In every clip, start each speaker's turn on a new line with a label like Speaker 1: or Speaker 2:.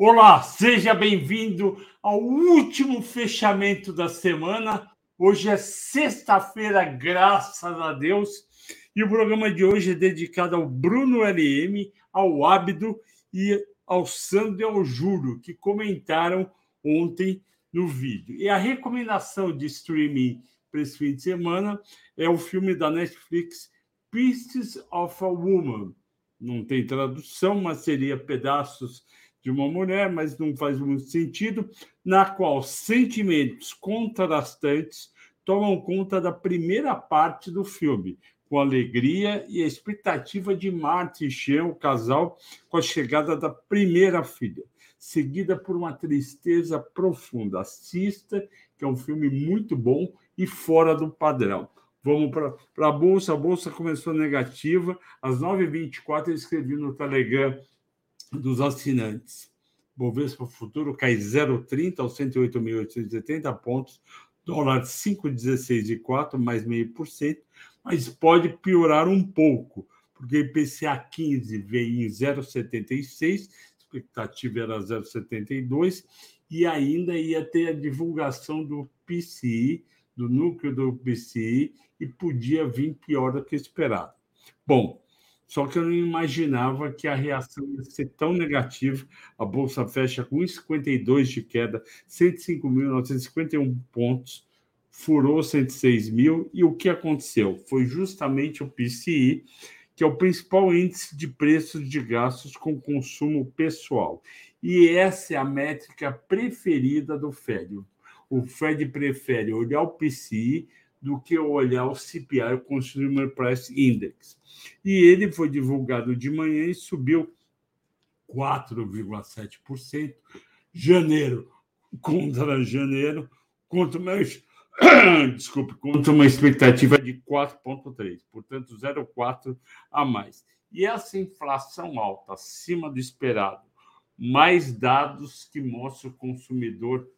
Speaker 1: Olá, seja bem-vindo ao último fechamento da semana. Hoje é sexta-feira, graças a Deus, e o programa de hoje é dedicado ao Bruno LM, ao Ábido e ao Sandro e ao Júlio, que comentaram ontem no vídeo. E a recomendação de streaming para esse fim de semana é o filme da Netflix Pieces of a Woman. Não tem tradução, mas seria pedaços de uma mulher, mas não faz muito sentido, na qual sentimentos contrastantes tomam conta da primeira parte do filme, com alegria e a expectativa de Marta e Sean, o casal, com a chegada da primeira filha, seguida por uma tristeza profunda. Assista, que é um filme muito bom e fora do padrão. Vamos para a Bolsa. A Bolsa começou negativa. Às 9h24, eu escrevi no Telegram dos assinantes. Bovespa Futuro cai 0,30 aos 108.870 pontos, dólar 5,16,4, mais meio por cento, mas pode piorar um pouco, porque IPCA 15 veio em 0,76, expectativa era 0,72, e ainda ia ter a divulgação do PCI, do núcleo do PCI, e podia vir pior do que esperado. Bom, só que eu não imaginava que a reação ia ser tão negativa. A bolsa fecha com 1,52 de queda, 105.951 pontos, furou 106 mil. E o que aconteceu? Foi justamente o PCI, que é o principal índice de preços de gastos com consumo pessoal. E essa é a métrica preferida do Fed. O Fed prefere olhar o PCI do que olhar o CPI, Consumer Price Index. E ele foi divulgado de manhã e subiu 4,7%. Janeiro contra janeiro, contra uma, desculpe, contra uma expectativa de 4,3%, portanto, 0,4% a mais. E essa inflação alta, acima do esperado, mais dados que mostram o consumidor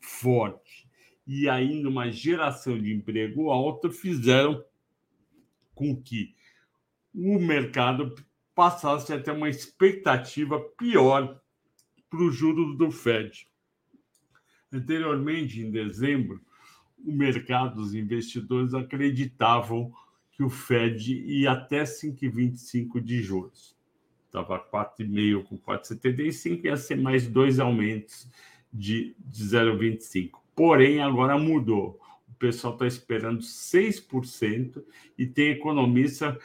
Speaker 1: forte e ainda uma geração de emprego alta fizeram com que o mercado passasse a ter uma expectativa pior para os juros do Fed. Anteriormente, em dezembro, o mercado, os investidores acreditavam que o Fed ia até 5,25 de juros. Estava 4,5 com 4,75, ia ser mais dois aumentos de, de 0,25. Porém, agora mudou. O pessoal está esperando 6% e tem economista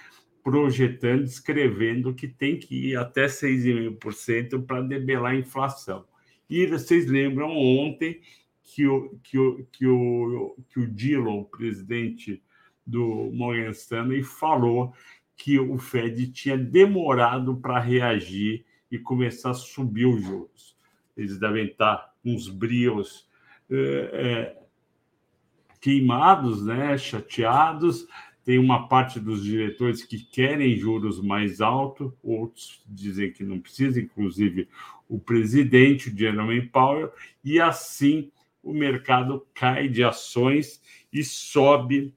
Speaker 1: projetando, escrevendo que tem que ir até 6,5% para debelar a inflação. E vocês lembram ontem que o, que o, que o, que o Dillon, presidente do Morgan Stanley, falou que o Fed tinha demorado para reagir e começar a subir os juros. Eles devem estar com uns brios é, é, queimados, né, chateados. Tem uma parte dos diretores que querem juros mais altos, outros dizem que não precisa, inclusive o presidente, o Jeremy Powell, e assim o mercado cai de ações e sobe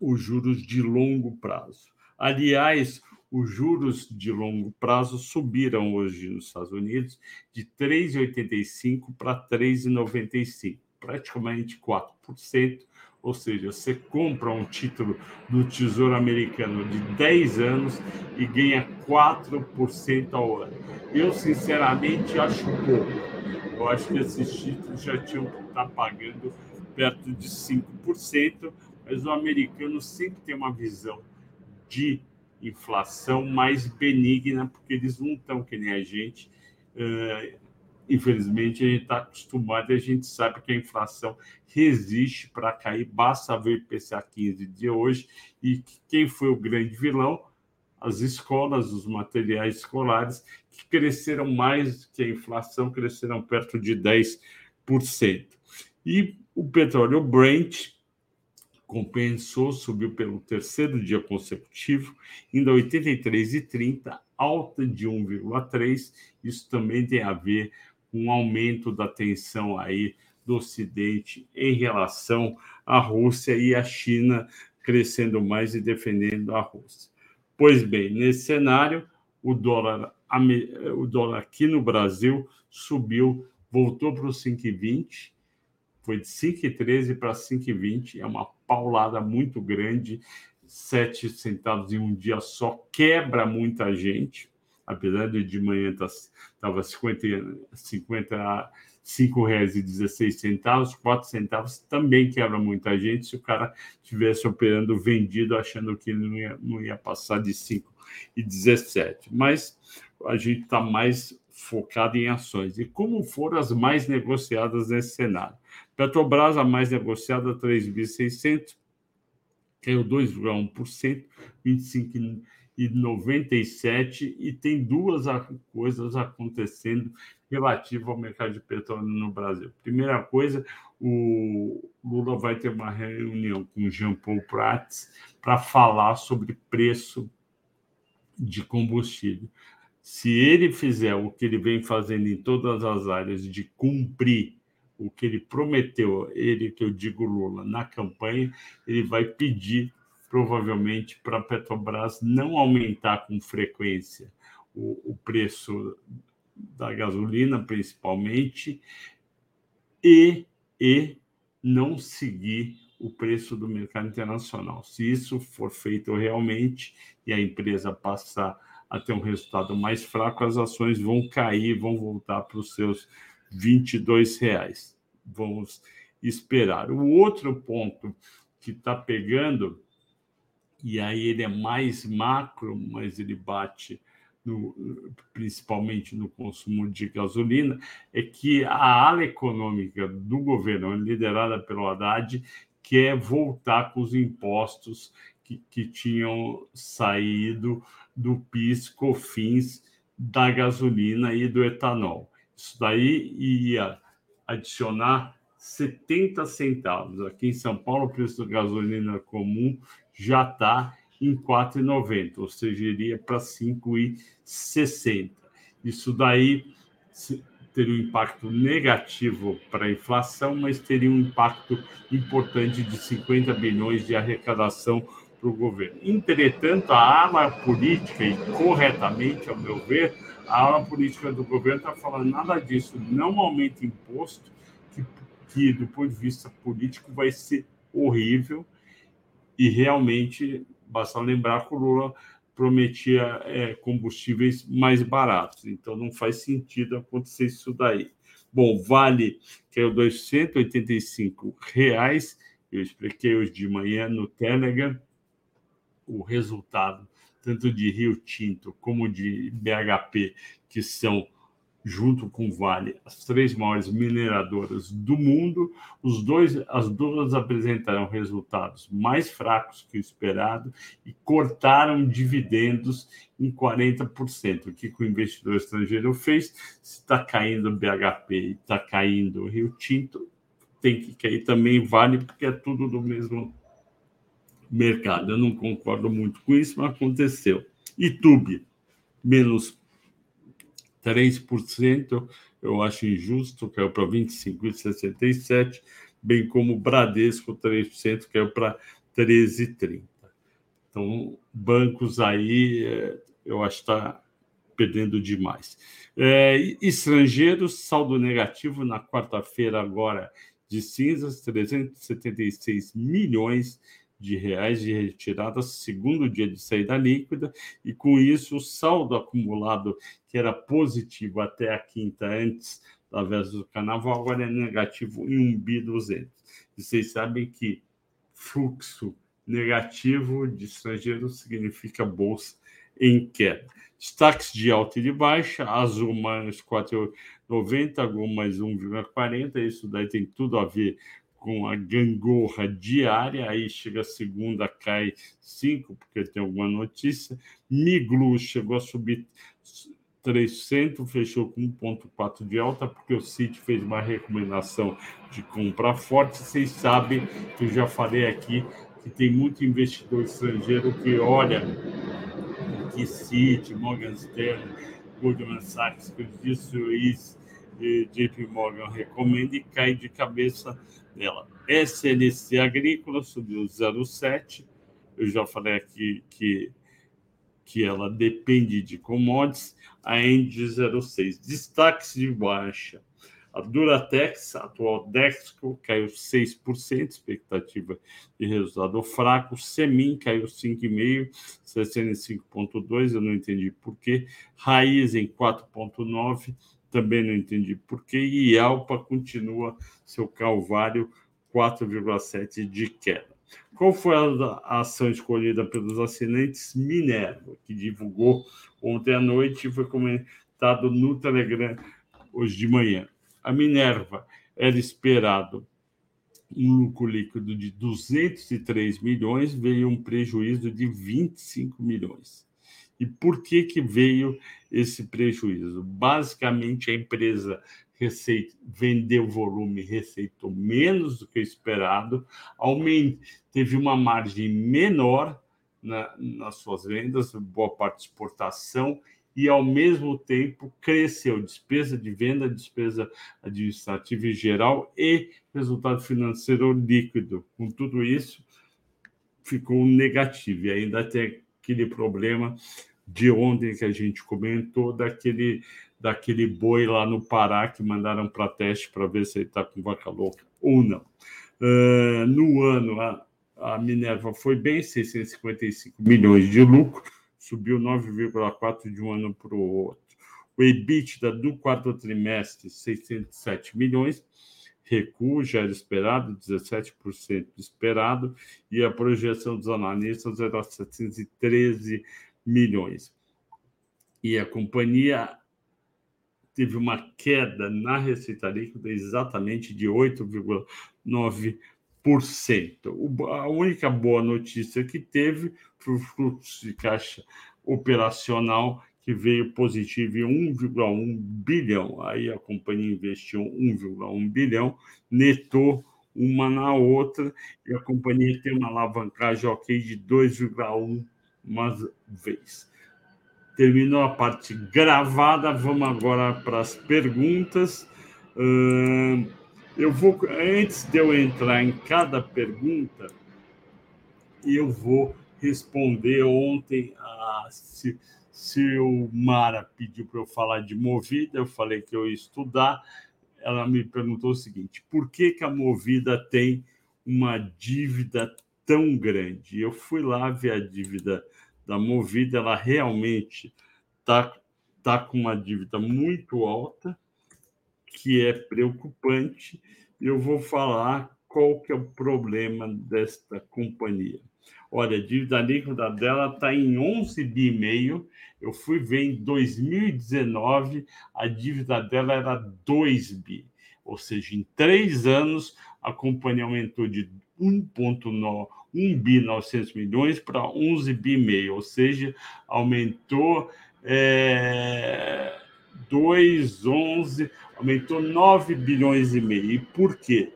Speaker 1: os juros de longo prazo. Aliás, os juros de longo prazo subiram hoje nos Estados Unidos de 3,85 para 3,95, praticamente 4%. Ou seja, você compra um título do Tesouro Americano de 10 anos e ganha 4% ao ano. Eu, sinceramente, acho pouco. Eu acho que esses títulos já tinham que estar pagando perto de 5%, mas o americano sempre tem uma visão de inflação mais benigna, porque eles não estão que nem a gente. Uh, infelizmente, a gente está acostumado e a gente sabe que a inflação resiste para cair. Basta ver o IPCA 15 de hoje e quem foi o grande vilão? As escolas, os materiais escolares, que cresceram mais que a inflação, cresceram perto de 10%. E o petróleo Brent, compensou, subiu pelo terceiro dia consecutivo, indo a 83,30, alta de 1,3. Isso também tem a ver com o aumento da tensão aí do Ocidente em relação à Rússia e a China crescendo mais e defendendo a Rússia. Pois bem, nesse cenário, o dólar o dólar aqui no Brasil subiu, voltou para os 5,20, foi de 5,13 para 5,20, é uma paulada muito grande, 7 centavos em um dia só, quebra muita gente, apesar de de manhã estava 50, 50 cinco reais e 16 centavos, quatro centavos também quebra muita gente se o cara estivesse operando vendido achando que não ia, não ia passar de 5 e 17. Mas a gente está mais focado em ações. E como foram as mais negociadas nesse cenário? Petrobras, a mais negociada, 3.600, caiu 2,1%, 25,97%, e tem duas coisas acontecendo relativo ao mercado de petróleo no Brasil. Primeira coisa, o Lula vai ter uma reunião com Jean Paul Prats para falar sobre preço de combustível. Se ele fizer o que ele vem fazendo em todas as áreas de cumprir o que ele prometeu, ele que eu digo Lula, na campanha, ele vai pedir provavelmente para a Petrobras não aumentar com frequência o, o preço da gasolina, principalmente, e, e não seguir o preço do mercado internacional. Se isso for feito realmente e a empresa passar a ter um resultado mais fraco, as ações vão cair, vão voltar para os seus 22 reais. Vamos esperar. O outro ponto que está pegando, e aí ele é mais macro, mas ele bate no, principalmente no consumo de gasolina, é que a ala econômica do governo, liderada pelo Haddad, quer voltar com os impostos que, que tinham saído do PIS, COFINS, da gasolina e do etanol. Isso daí ia adicionar 70 centavos. Aqui em São Paulo, o preço da gasolina comum já está em 4,90, ou seja, iria para 5,60. Isso daí teria um impacto negativo para a inflação, mas teria um impacto importante de 50 bilhões de arrecadação para o governo. Entretanto, a ala política, e corretamente, ao meu ver, a ala política do governo está falando nada disso, não aumenta imposto, que, que do ponto de vista político vai ser horrível e realmente Basta lembrar que o Lula prometia é, combustíveis mais baratos, então não faz sentido acontecer isso daí. Bom, vale que é o 285 reais. Eu expliquei hoje de manhã no Telegram o resultado tanto de Rio Tinto como de BHP, que são junto com Vale, as três maiores mineradoras do mundo. Os dois, as duas apresentaram resultados mais fracos que o esperado e cortaram dividendos em 40%. O que o investidor estrangeiro fez? Se está caindo o BHP e está caindo o Rio Tinto, tem que cair também Vale, porque é tudo do mesmo mercado. Eu não concordo muito com isso, mas aconteceu. YouTube, menos 3%, eu acho injusto, caiu para 25,67%, bem como Bradesco, 3%, caiu para 13,30%. Então, bancos aí, é, eu acho que está perdendo demais. É, estrangeiros, saldo negativo na quarta-feira agora de cinzas, 376 milhões de reais de retirada, segundo dia de saída líquida, e com isso o saldo acumulado, que era positivo até a quinta, antes véspera do carnaval, agora é negativo em 1 bi 200. E vocês sabem que fluxo negativo de estrangeiros significa bolsa em queda. Destaques de alta e de baixa, Azul mais 4,90, Gol mais 1,40, isso daí tem tudo a ver com a gangorra diária, aí chega a segunda, cai 5, porque tem alguma notícia. Miglu chegou a subir 300, fechou com 1,4 de alta, porque o City fez uma recomendação de compra forte. Vocês sabem que eu já falei aqui que tem muito investidor estrangeiro que olha que City, Morgan Stanley, Goldman Sachs, Credit Suisse, JP Morgan recomenda e cai de cabeça dela. SNC Agrícola subiu 0,7. Eu já falei aqui que que ela depende de commodities, a Engie 06. Destaques de baixa. A Duratex, atual Dexco, caiu 6%, expectativa de resultado fraco. Semin caiu 5,5%, 65,2%, eu não entendi por quê. Raiz em 4,9%, também não entendi por quê. E Alpa continua seu calvário, 4,7% de queda. Qual foi a ação escolhida pelos assinantes? Minerva, que divulgou ontem à noite e foi comentado no Telegram hoje de manhã a Minerva era esperado um lucro líquido de 203 milhões, veio um prejuízo de 25 milhões. E por que, que veio esse prejuízo? Basicamente, a empresa receita, vendeu volume, receitou menos do que esperado, aument, teve uma margem menor na, nas suas vendas, boa parte de exportação, e, ao mesmo tempo, cresceu despesa de venda, despesa administrativa em geral e resultado financeiro líquido. Com tudo isso, ficou negativo. E ainda tem aquele problema de ontem que a gente comentou, daquele, daquele boi lá no Pará que mandaram para teste para ver se ele está com vaca louca ou não. Uh, no ano, a, a Minerva foi bem, 655 milhões de lucro subiu 9,4% de um ano para o outro. O EBITDA do quarto trimestre, 607 milhões, recuo já era esperado, 17% esperado, e a projeção dos analistas era 713 milhões. E a companhia teve uma queda na receita líquida exatamente de 8,9%. A única boa notícia que teve foi o fluxo de caixa operacional que veio positivo em 1,1 bilhão. Aí a companhia investiu 1,1 bilhão, netou uma na outra e a companhia tem uma alavancagem ok de 2,1 uma vez. Terminou a parte gravada, vamos agora para as perguntas. Eu vou, antes de eu entrar em cada pergunta, eu vou responder ontem a se, se o Mara pediu para eu falar de Movida, eu falei que eu ia estudar. Ela me perguntou o seguinte: por que, que a Movida tem uma dívida tão grande? Eu fui lá ver a dívida da Movida, ela realmente está tá com uma dívida muito alta que é preocupante. Eu vou falar qual que é o problema desta companhia. Olha, a dívida líquida dela está em 11 bi meio. Eu fui ver em 2019, a dívida dela era 2 bi. Ou seja, em três anos, a companhia aumentou de 1,9 1 bi 900 milhões para 11 bi meio, ou seja, aumentou é, 2,11, aumentou 9 bilhões e meio. E por quê?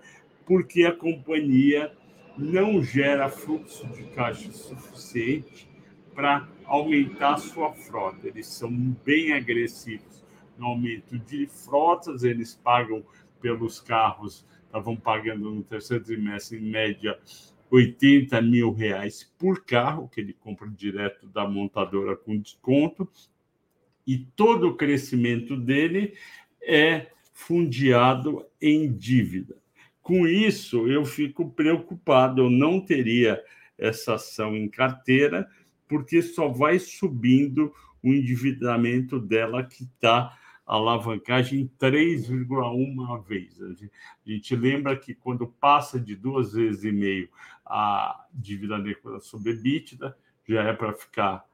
Speaker 1: Porque a companhia não gera fluxo de caixa suficiente para aumentar sua frota. Eles são bem agressivos no aumento de frotas, eles pagam pelos carros, estavam pagando no terceiro trimestre, em média, 80 mil reais por carro, que ele compra direto da montadora com desconto, e todo o crescimento dele é fundiado em dívida. Com isso, eu fico preocupado, eu não teria essa ação em carteira, porque só vai subindo o endividamento dela que está alavancagem 3,1 vez. A gente lembra que quando passa de duas vezes e meio a dívida líquida sobre EBITDA, já é para ficar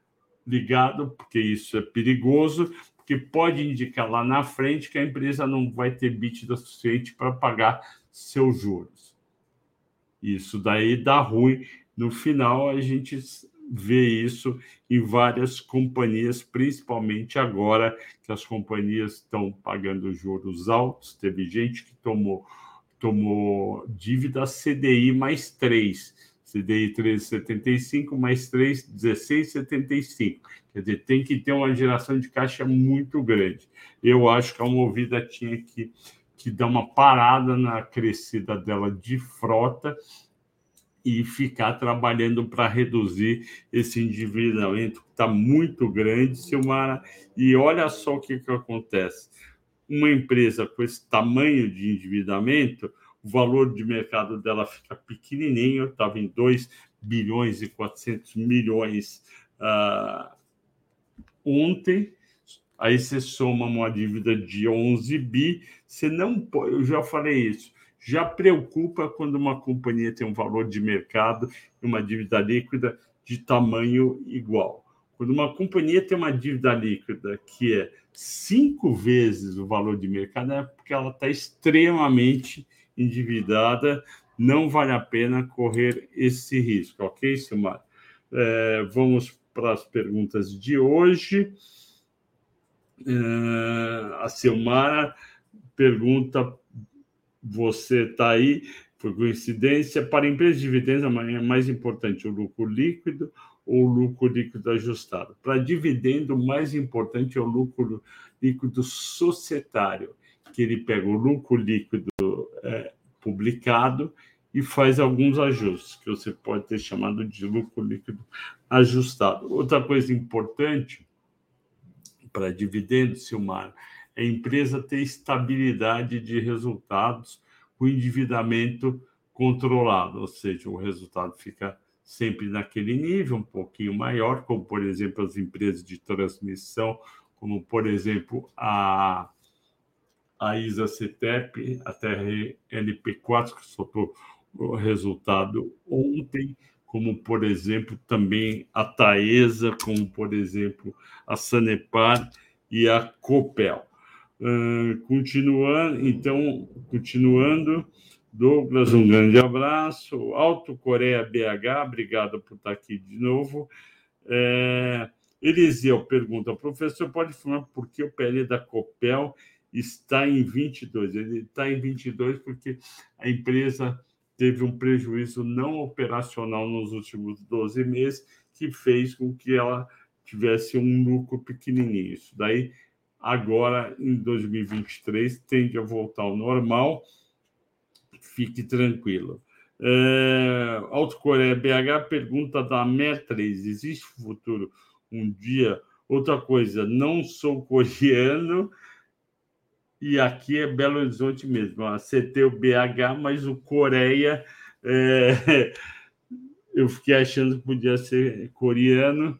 Speaker 1: ligado, porque isso é perigoso, porque pode indicar lá na frente que a empresa não vai ter bítida suficiente para pagar seus juros. Isso daí dá ruim. No final, a gente vê isso em várias companhias, principalmente agora que as companhias estão pagando juros altos. Teve gente que tomou, tomou dívida CDI mais 3 CDI 13,75 mais 3, 16,75. Quer dizer, tem que ter uma geração de caixa muito grande. Eu acho que a Movida tinha que, que dar uma parada na crescida dela de frota e ficar trabalhando para reduzir esse endividamento que está muito grande, Silmara. E olha só o que, que acontece. Uma empresa com esse tamanho de endividamento, o valor de mercado dela fica pequenininho, estava em 2 bilhões e 400 milhões uh, ontem, aí você soma uma dívida de 11 bi, você não pode, eu já falei isso, já preocupa quando uma companhia tem um valor de mercado e uma dívida líquida de tamanho igual. Quando uma companhia tem uma dívida líquida que é cinco vezes o valor de mercado, é porque ela está extremamente endividada, não vale a pena correr esse risco, ok, Silmar? É, vamos para as perguntas de hoje. É, a Silmara pergunta você está aí, por coincidência, para empresas de dividendos, é mais importante o lucro líquido ou o lucro líquido ajustado. Para dividendo, o mais importante é o lucro líquido societário, que ele pega o lucro líquido é, publicado e faz alguns ajustes, que você pode ter chamado de lucro líquido ajustado. Outra coisa importante para dividendos, Silmar, a empresa ter estabilidade de resultados com endividamento controlado, ou seja, o resultado fica sempre naquele nível, um pouquinho maior, como, por exemplo, as empresas de transmissão, como, por exemplo, a, a ISA CETEP, a TRLP4, que soltou o resultado ontem, como, por exemplo, também a Taesa, como, por exemplo, a Sanepar e a Copel. Uh, continuando, então, continuando, Douglas, um grande abraço. Alto Coreia BH, obrigado por estar aqui de novo. É, Eliseu pergunta, professor, pode falar por que o PL da Copel está em 22? Ele está em 22 porque a empresa teve um prejuízo não operacional nos últimos 12 meses, que fez com que ela tivesse um lucro pequenininho. Isso daí agora em 2023 tende a voltar ao normal. Fique tranquilo. É, Alto Coreia BH pergunta da MER3: existe futuro um dia? Outra coisa, não sou coreano e aqui é Belo Horizonte mesmo. A CT o BH, mas o Coreia é, eu fiquei achando que podia ser coreano.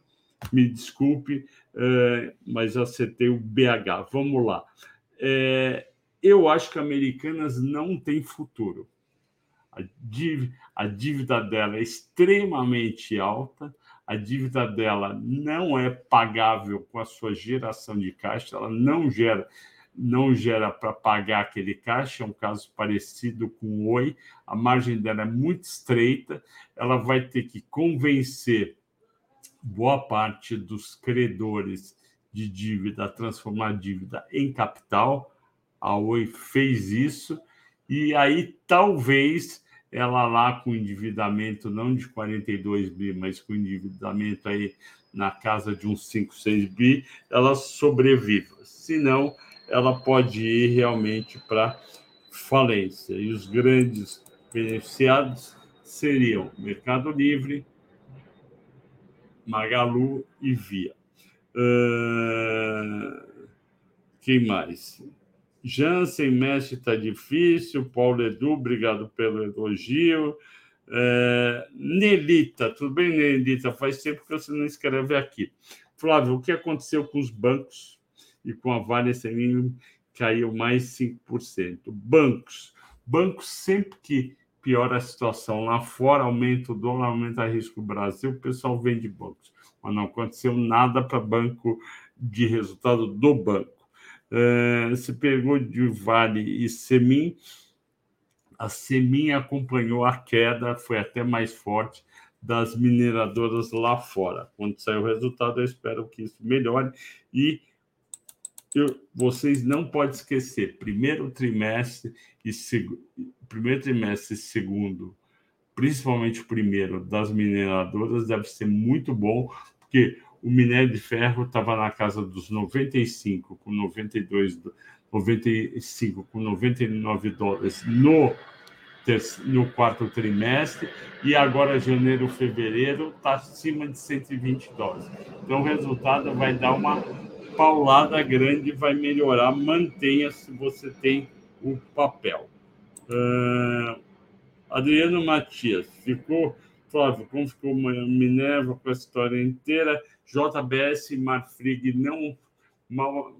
Speaker 1: Me desculpe, é, mas acertei o BH. Vamos lá. É, eu acho que Americanas não tem futuro. A dívida, a dívida dela é extremamente alta, a dívida dela não é pagável com a sua geração de caixa, ela não gera não gera para pagar aquele caixa, é um caso parecido com o Oi, a margem dela é muito estreita, ela vai ter que convencer boa parte dos credores de dívida, transformar dívida em capital. A Oi fez isso, e aí talvez ela lá com endividamento não de 42 bi, mas com endividamento aí na casa de uns 5, 6 bi, ela sobreviva. Senão, ela pode ir realmente para falência. E os grandes beneficiados seriam Mercado Livre, Magalu e Via. Uh, quem mais? Jansen, Mestre está difícil. Paulo Edu, obrigado pelo elogio. Uh, Nelita, tudo bem, Nelita? Faz tempo que você não escreve aqui. Flávio, o que aconteceu com os bancos e com a Vale Selim caiu mais 5%? Bancos. Bancos, sempre que piora a situação lá fora, aumenta o dólar, aumenta o risco Brasil, o pessoal vende bancos. Mas não aconteceu nada para banco de resultado do banco. Uh, se pegou de Vale e Semin, a Semin acompanhou a queda, foi até mais forte das mineradoras lá fora. Quando sair o resultado, eu espero que isso melhore e eu, vocês não podem esquecer, primeiro trimestre e primeiro trimestre e segundo, principalmente o primeiro das mineradoras, deve ser muito bom, porque o minério de ferro estava na casa dos 95 com 92 95 com 99 dólares no no quarto trimestre e agora janeiro, fevereiro está acima de 120 dólares. Então o resultado vai dar uma paulada grande, vai melhorar. Mantenha se você tem o papel. Uh, Adriano Matias, ficou, Flávio, como ficou Minerva com a história inteira? JBS e Marfrig não, mal,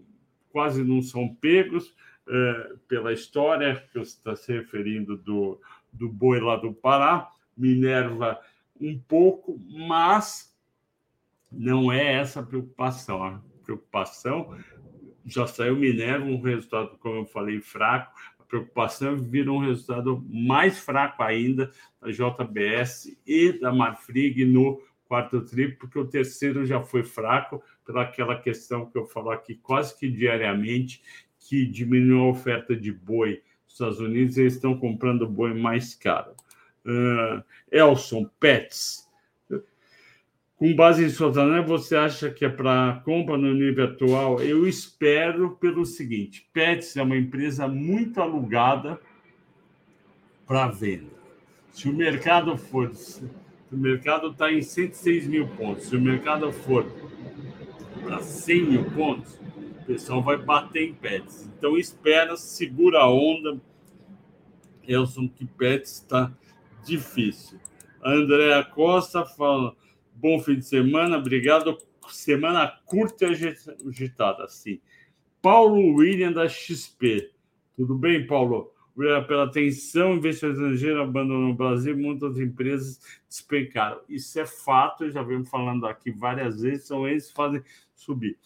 Speaker 1: quase não são pegos uh, pela história que você está se referindo do, do boi lá do Pará. Minerva um pouco, mas não é essa a preocupação. Preocupação já saiu Minerva, um resultado, como eu falei, fraco. A preocupação vira um resultado mais fraco ainda da JBS e da Marfrig no quarto tri, porque o terceiro já foi fraco pelaquela questão que eu falo aqui quase que diariamente, que diminuiu a oferta de boi nos Estados Unidos, eles estão comprando boi mais caro. Uh, Elson, Pets. Com base em suas análises, você acha que é para compra no nível atual? Eu espero pelo seguinte: Pets é uma empresa muito alugada para venda. Se o mercado for. O mercado está em 106 mil pontos, se o mercado for para 100 mil pontos, o pessoal vai bater em Pets. Então, espera, segura a onda. Elson, que Pets está difícil. Andréa Costa fala: bom fim de semana, obrigado. Semana curta e agitada, sim. Paulo William da XP. Tudo bem, Paulo? Obrigado pela atenção. Investidor estrangeiro abandonou o Brasil, muitas empresas despencaram. Isso é fato, já venho falando aqui várias vezes, são eles que fazem subir.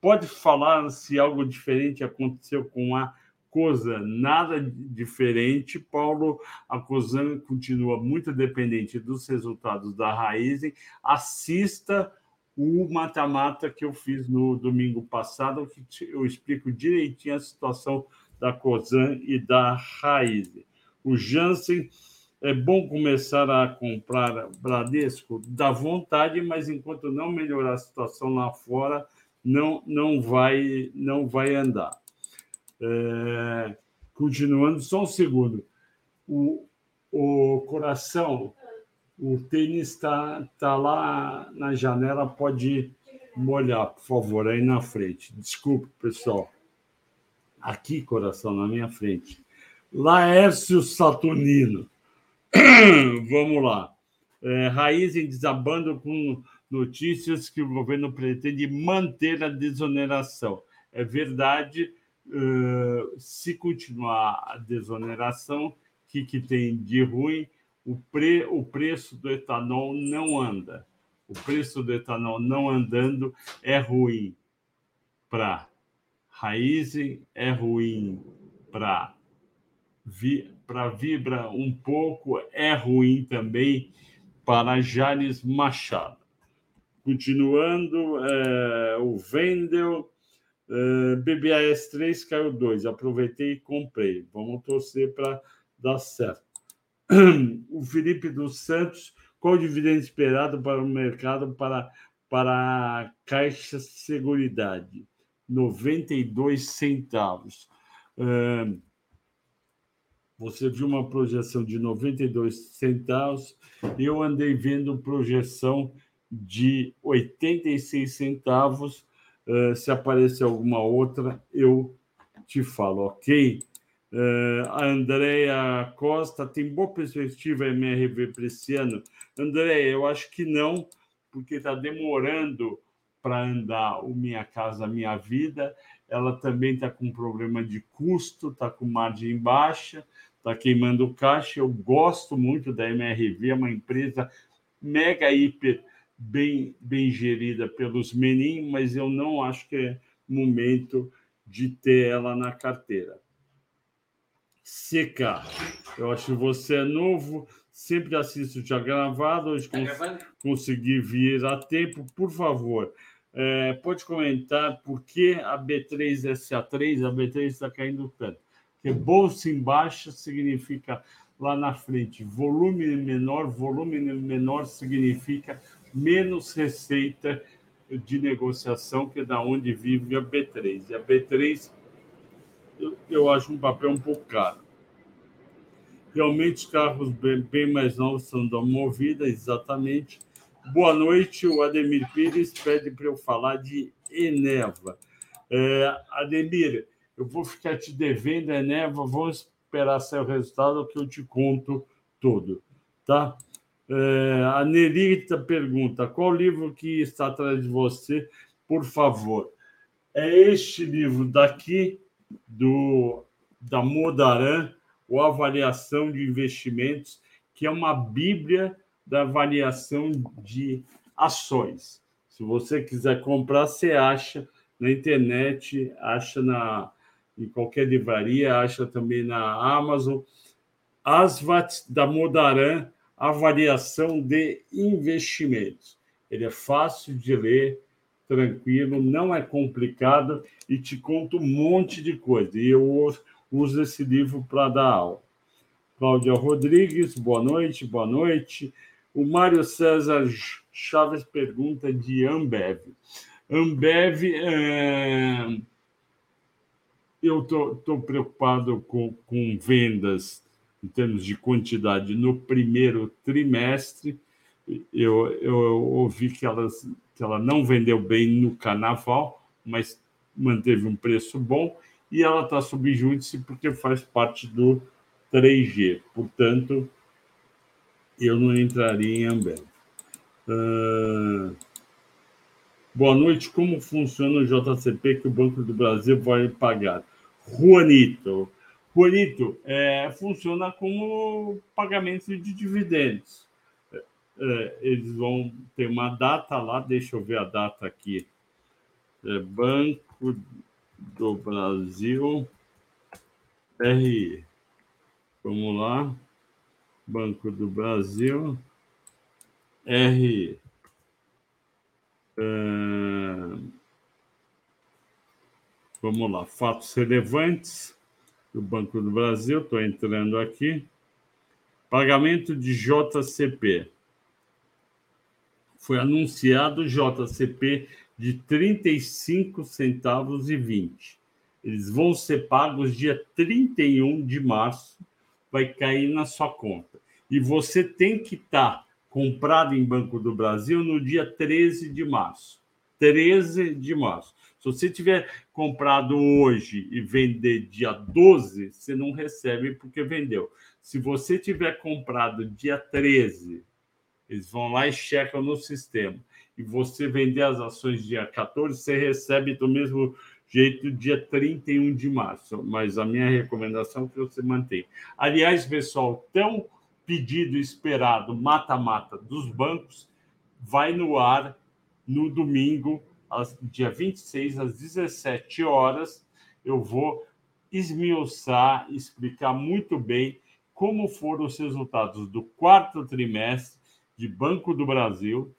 Speaker 1: Pode falar se algo diferente aconteceu com a Coisa, nada diferente. Paulo, a Cosan continua muito dependente dos resultados da Raizen. Assista o mata-mata que eu fiz no domingo passado, que eu explico direitinho a situação da Cosan e da Raizen. O Jansen, é bom começar a comprar Bradesco? Dá vontade, mas enquanto não melhorar a situação lá fora, não, não, vai, não vai andar. É, continuando, só um segundo. O, o coração, o tênis está tá lá na janela, pode molhar, por favor, aí na frente. Desculpe, pessoal. Aqui, coração, na minha frente. Laércio Saturnino. Vamos lá. É, Raiz em desabando com notícias que o governo pretende manter a desoneração. É verdade, se continuar a desoneração, o que, que tem de ruim? O, pre, o preço do etanol não anda. O preço do etanol não andando é ruim para raiz, é ruim para vi, para Vibra um pouco, é ruim também para Jales Machado. Continuando, é, o Vendel BBAS 3 caiu 2. Aproveitei e comprei. Vamos torcer para dar certo. O Felipe dos Santos, qual o dividendo esperado para o mercado para, para a Caixa Seguridade? 92 centavos. Você viu uma projeção de 92 centavos. Eu andei vendo projeção de 86 centavos Uh, se aparecer alguma outra, eu te falo, ok? Uh, a Andrea Costa tem boa perspectiva MRV para esse ano? Andréia, eu acho que não, porque está demorando para andar o Minha Casa Minha Vida. Ela também está com problema de custo, está com margem baixa, está queimando caixa. Eu gosto muito da MRV, é uma empresa mega hiper bem, bem gerida pelos meninos, mas eu não acho que é momento de ter ela na carteira. CK, eu acho que você é novo, sempre assisto já gravado, hoje tá cons consegui vir a tempo. Por favor, é, pode comentar por que a B3SA3, a B3 está caindo tanto. Porque bolsa em baixa significa lá na frente volume menor, volume menor significa menos receita de negociação, que da onde vive a B3. E a B3, eu, eu acho um papel um pouco caro. Realmente, os carros bem, bem mais novos são da Movida, exatamente. Boa noite, o Ademir Pires pede para eu falar de Eneva. É, Ademir, eu vou ficar te devendo Eneva, vamos esperar o resultado que eu te conto tudo, tá? É, a Nerita pergunta, qual livro que está atrás de você, por favor? É este livro daqui, do da Modaran, ou Avaliação de Investimentos, que é uma bíblia da avaliação de ações. Se você quiser comprar, você acha na internet, acha na, em qualquer livraria, acha também na Amazon. Asvat da Modaran, Avaliação de Investimentos. Ele é fácil de ler, tranquilo, não é complicado e te conta um monte de coisa. E eu uso esse livro para dar aula. Cláudia Rodrigues, boa noite, boa noite. O Mário César Chaves pergunta de Ambev. Ambev, é... eu estou preocupado com, com vendas em termos de quantidade no primeiro trimestre. Eu, eu ouvi que, elas, que ela não vendeu bem no carnaval, mas manteve um preço bom e ela está sob júdice porque faz parte do 3G. Portanto, eu não entraria em Ambev. Uh... Boa noite. Como funciona o JCP que o Banco do Brasil vai pagar? Juanito. Juanito, é, funciona como pagamento de dividendos. É, é, eles vão ter uma data lá, deixa eu ver a data aqui. É, Banco do Brasil, RI. Vamos lá. Banco do Brasil, RI. Uh, vamos lá, fatos relevantes do Banco do Brasil, estou entrando aqui. Pagamento de JCP. Foi anunciado JCP de 35 centavos e 20. Eles vão ser pagos dia 31 de março, vai cair na sua conta. E você tem que estar tá comprado em Banco do Brasil no dia 13 de março. 13 de março. Se você tiver comprado hoje e vender dia 12, você não recebe porque vendeu. Se você tiver comprado dia 13, eles vão lá e checam no sistema e você vender as ações dia 14, você recebe do mesmo jeito dia 31 de março. Mas a minha recomendação é que você mantenha. Aliás, pessoal, tão pedido esperado mata-mata dos bancos vai no ar no domingo, dia 26, às 17 horas. Eu vou esmiuçar, explicar muito bem como foram os resultados do quarto trimestre de Banco do Brasil,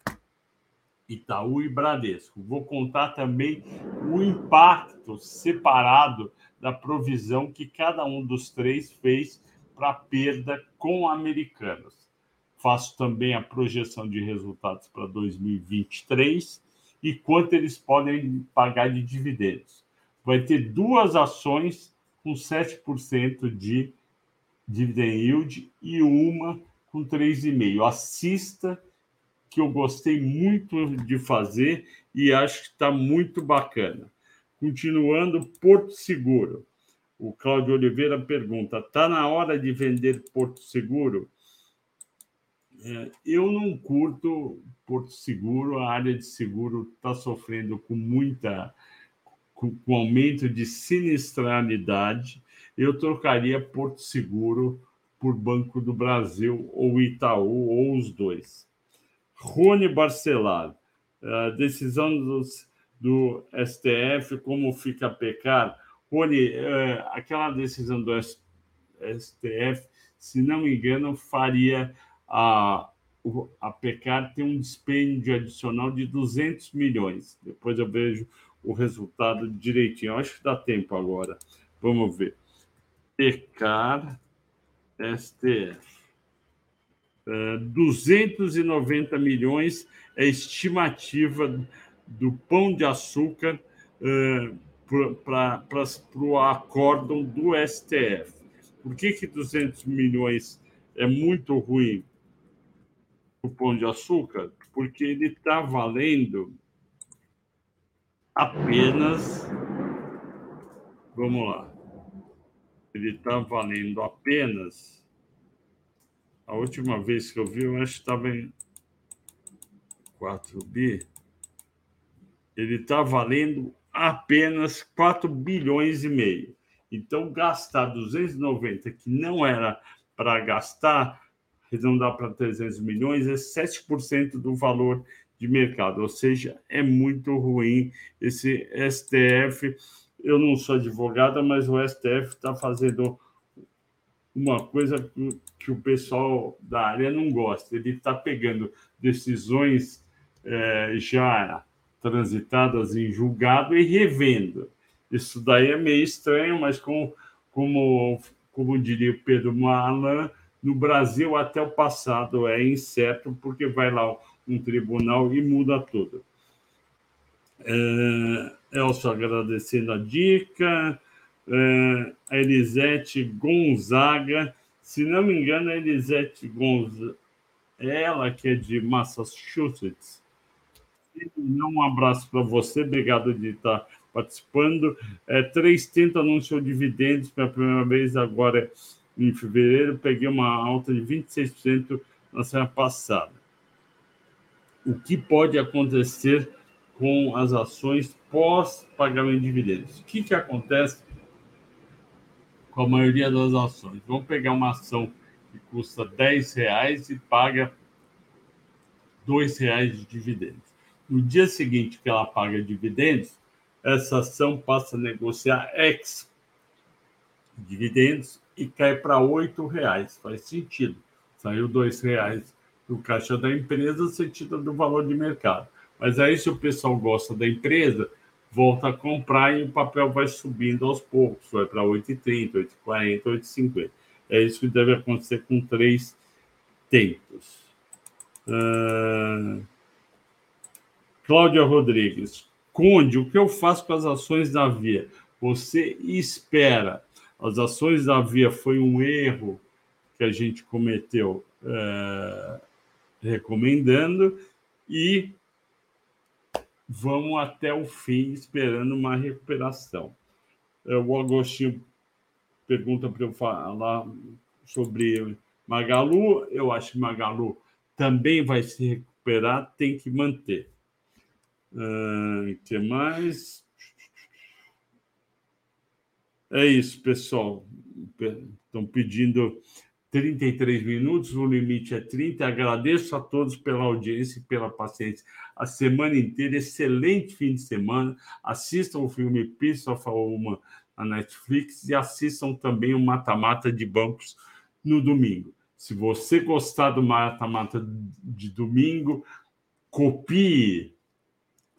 Speaker 1: Itaú e Bradesco. Vou contar também o impacto separado da provisão que cada um dos três fez para perda com americanos. Faço também a projeção de resultados para 2023 e quanto eles podem pagar de dividendos. Vai ter duas ações com 7% de dividend yield e uma com 3,5%. Assista que eu gostei muito de fazer e acho que está muito bacana. Continuando, Porto Seguro. O Cláudio Oliveira pergunta: está na hora de vender Porto Seguro? É, eu não curto Porto Seguro, a área de seguro está sofrendo com muita com, com aumento de sinistralidade. Eu trocaria Porto Seguro por Banco do Brasil ou Itaú ou os dois. Rony Barcelar, decisão dos, do STF, como fica a pecar. Rony, é, aquela decisão do STF, se não me engano, faria a, a pecar ter um dispêndio adicional de 200 milhões. Depois eu vejo o resultado direitinho. acho que dá tempo agora. Vamos ver. Pecar STF. 290 milhões é estimativa do pão de açúcar uh, para o acórdão do STF. Por que, que 200 milhões é muito ruim o pão de açúcar? Porque ele está valendo apenas. Vamos lá. Ele está valendo apenas. A última vez que eu vi, eu acho que estava em 4 bi. Ele está valendo apenas 4 bilhões e meio. Então, gastar 290, que não era para gastar, arredondar para 300 milhões, é 7% do valor de mercado, ou seja, é muito ruim esse STF. Eu não sou advogada, mas o STF está fazendo uma coisa que o pessoal da área não gosta. Ele está pegando decisões é, já transitadas em julgado e revendo. Isso daí é meio estranho, mas com, como, como diria o Pedro Malan, no Brasil até o passado é incerto, porque vai lá um tribunal e muda tudo. É, Elcio agradecendo a dica. É, a Elisete Gonzaga, se não me engano, a Elisete Gonzaga, ela que é de Massachusetts, um abraço para você, obrigado de estar participando. É, 330 anunciou dividendos pela primeira vez agora em fevereiro. Peguei uma alta de 26% na semana passada. O que pode acontecer com as ações pós-pagamento de dividendos? O que, que acontece com a maioria das ações? Vamos pegar uma ação que custa 10 reais e paga 2 reais de dividendos. No dia seguinte que ela paga dividendos, essa ação passa a negociar ex dividendos e cai para R$ reais. Faz sentido. Saiu R$ reais do caixa da empresa, sentido do valor de mercado. Mas aí, se o pessoal gosta da empresa, volta a comprar e o papel vai subindo aos poucos, vai para 8,30, 8,40, 8,50. É isso que deve acontecer com três tempos. Uh... Cláudia Rodrigues. Conde, o que eu faço com as ações da Via? Você espera. As ações da Via foi um erro que a gente cometeu é, recomendando e vamos até o fim esperando uma recuperação. É, o Agostinho pergunta para eu falar sobre Magalu. Eu acho que Magalu também vai se recuperar, tem que manter. O uh, que mais? É isso, pessoal. Estão pedindo 33 minutos, o limite é 30. Agradeço a todos pela audiência e pela paciência a semana inteira. Excelente fim de semana. Assistam o filme Piece of a Woman na Netflix e assistam também o Mata Mata de Bancos no domingo. Se você gostar do Mata Mata de domingo, copie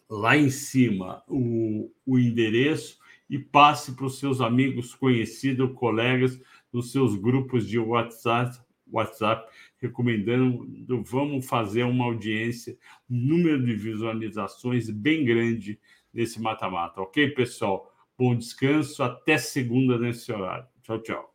Speaker 1: lá em cima o, o endereço e passe para os seus amigos, conhecidos, colegas, nos seus grupos de WhatsApp, WhatsApp recomendando vamos fazer uma audiência, número de visualizações bem grande nesse mata-mata, ok, pessoal? Bom descanso, até segunda nesse horário. Tchau, tchau.